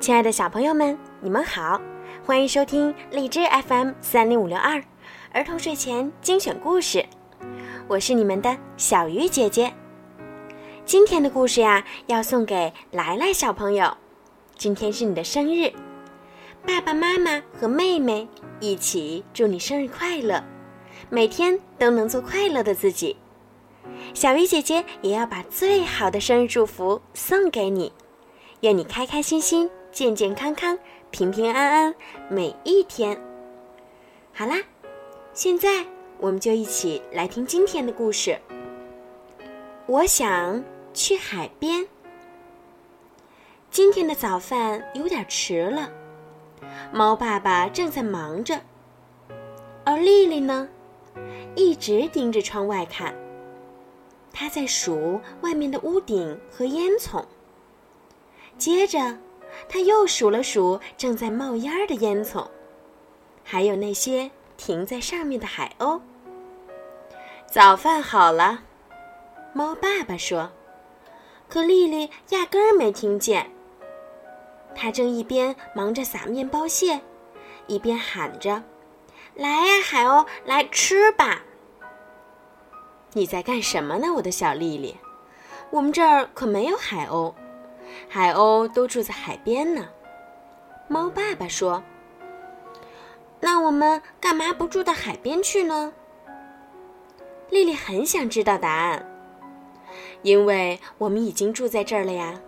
亲爱的小朋友们，你们好，欢迎收听荔枝 FM 三零五六二儿童睡前精选故事，我是你们的小鱼姐姐。今天的故事呀，要送给来来小朋友，今天是你的生日，爸爸妈妈和妹妹一起祝你生日快乐，每天都能做快乐的自己。小鱼姐姐也要把最好的生日祝福送给你，愿你开开心心。健健康康、平平安安每一天。好啦，现在我们就一起来听今天的故事。我想去海边。今天的早饭有点迟了，猫爸爸正在忙着，而丽丽呢，一直盯着窗外看。她在数外面的屋顶和烟囱，接着。他又数了数正在冒烟的烟囱，还有那些停在上面的海鸥。早饭好了，猫爸爸说。可丽丽压根儿没听见。他正一边忙着撒面包屑，一边喊着：“来呀，海鸥，来吃吧！”你在干什么呢，我的小丽丽？我们这儿可没有海鸥。海鸥都住在海边呢，猫爸爸说：“那我们干嘛不住到海边去呢？”丽丽很想知道答案，因为我们已经住在这儿了呀，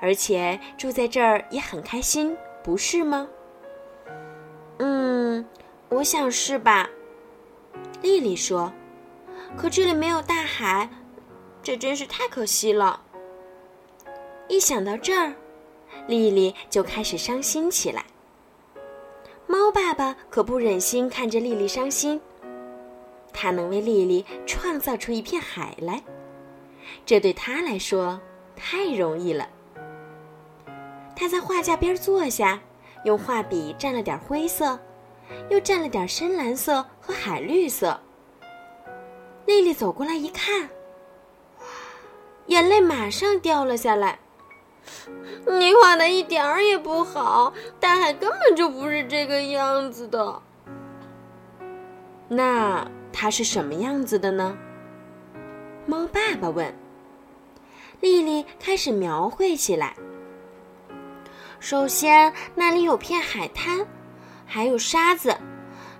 而且住在这儿也很开心，不是吗？嗯，我想是吧。丽丽说：“可这里没有大海，这真是太可惜了。”一想到这儿，丽丽就开始伤心起来。猫爸爸可不忍心看着丽丽伤心，他能为丽丽创造出一片海来，这对他来说太容易了。他在画架边坐下，用画笔蘸了点灰色，又蘸了点深蓝色和海绿色。丽丽走过来一看，眼泪马上掉了下来。你画的一点儿也不好，大海根本就不是这个样子的。那它是什么样子的呢？猫爸爸问。丽丽开始描绘起来。首先，那里有片海滩，还有沙子，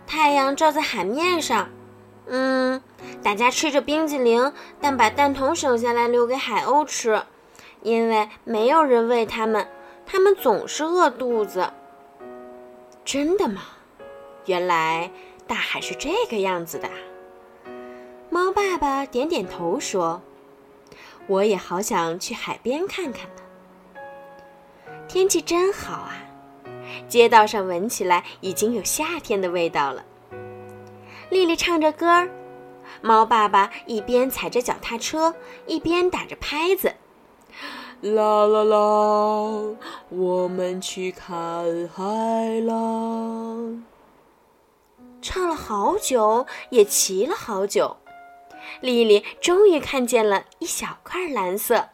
太阳照在海面上。嗯，大家吃着冰激凌，但把蛋筒省下来留给海鸥吃。因为没有人喂它们，它们总是饿肚子。真的吗？原来大海是这个样子的。猫爸爸点点头说：“我也好想去海边看看呢。天气真好啊，街道上闻起来已经有夏天的味道了。”丽丽唱着歌儿，猫爸爸一边踩着脚踏车，一边打着拍子。啦啦啦！我们去看海浪。唱了好久，也骑了好久，丽丽终于看见了一小块蓝色。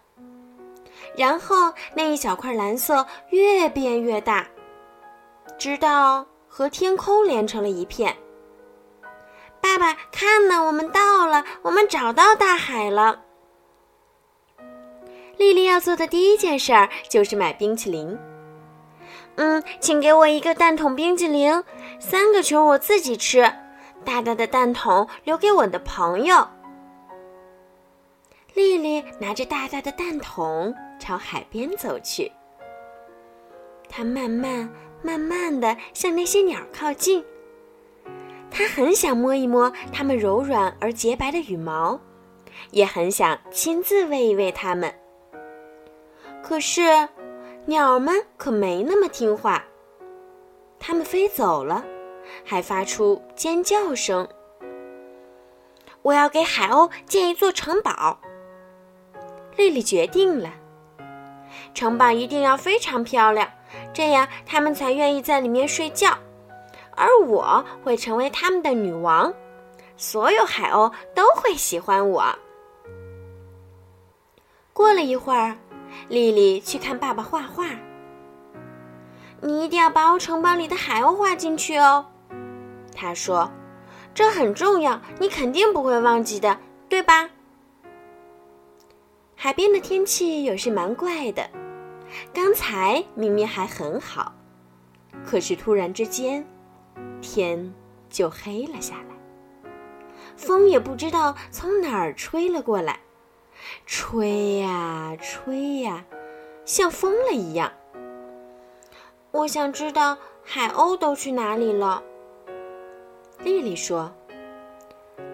然后那一小块蓝色越变越大，直到和天空连成了一片。爸爸，看呢，我们到了，我们找到大海了。丽丽要做的第一件事儿就是买冰淇淋。嗯，请给我一个蛋筒冰淇淋，三个球我自己吃，大大的蛋筒留给我的朋友。丽丽拿着大大的蛋筒朝海边走去。她慢慢慢慢的向那些鸟靠近。她很想摸一摸它们柔软而洁白的羽毛，也很想亲自喂一喂它们。可是，鸟们可没那么听话。它们飞走了，还发出尖叫声。我要给海鸥建一座城堡。丽丽决定了，城堡一定要非常漂亮，这样它们才愿意在里面睡觉。而我会成为他们的女王，所有海鸥都会喜欢我。过了一会儿。丽丽去看爸爸画画。你一定要把我城堡里的海鸥画进去哦。”他说：“这很重要，你肯定不会忘记的，对吧？”海边的天气有时蛮怪的，刚才明明还很好，可是突然之间，天就黑了下来，风也不知道从哪儿吹了过来，吹呀吹呀，像疯了一样。我想知道海鸥都去哪里了。丽丽说：“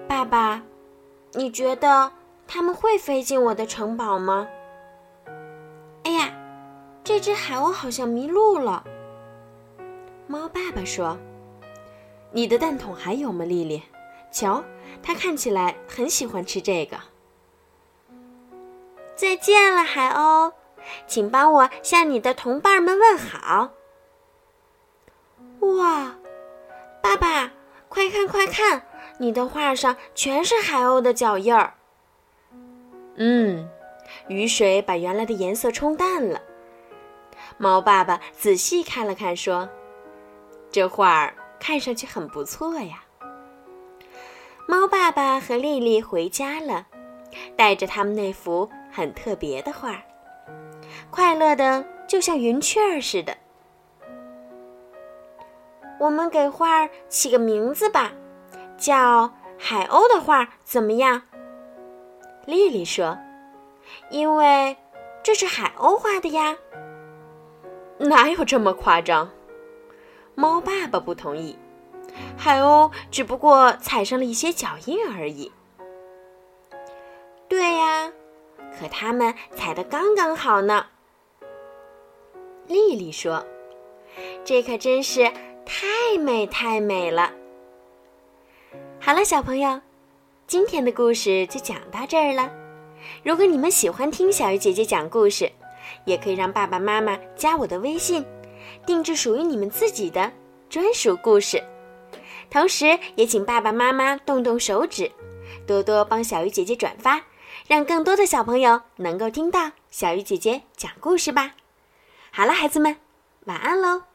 爸爸，你觉得他们会飞进我的城堡吗？”哎呀，这只海鸥好像迷路了。猫爸爸说：“你的蛋筒还有吗，丽丽？瞧，它看起来很喜欢吃这个。”再见了，海鸥，请帮我向你的同伴们问好。哇，爸爸！快看快看，你的画上全是海鸥的脚印儿。嗯，雨水把原来的颜色冲淡了。猫爸爸仔细看了看，说：“这画儿看上去很不错呀。”猫爸爸和丽丽回家了，带着他们那幅很特别的画，快乐的就像云雀儿似的。我们给画起个名字吧，叫“海鸥的画”，怎么样？丽丽说：“因为这是海鸥画的呀。”哪有这么夸张？猫爸爸不同意，海鸥只不过踩上了一些脚印而已。对呀，可它们踩的刚刚好呢。丽丽说：“这可真是……”太美太美了！好了，小朋友，今天的故事就讲到这儿了。如果你们喜欢听小鱼姐姐讲故事，也可以让爸爸妈妈加我的微信，定制属于你们自己的专属故事。同时，也请爸爸妈妈动动手指，多多帮小鱼姐姐转发，让更多的小朋友能够听到小鱼姐姐讲故事吧。好了，孩子们，晚安喽！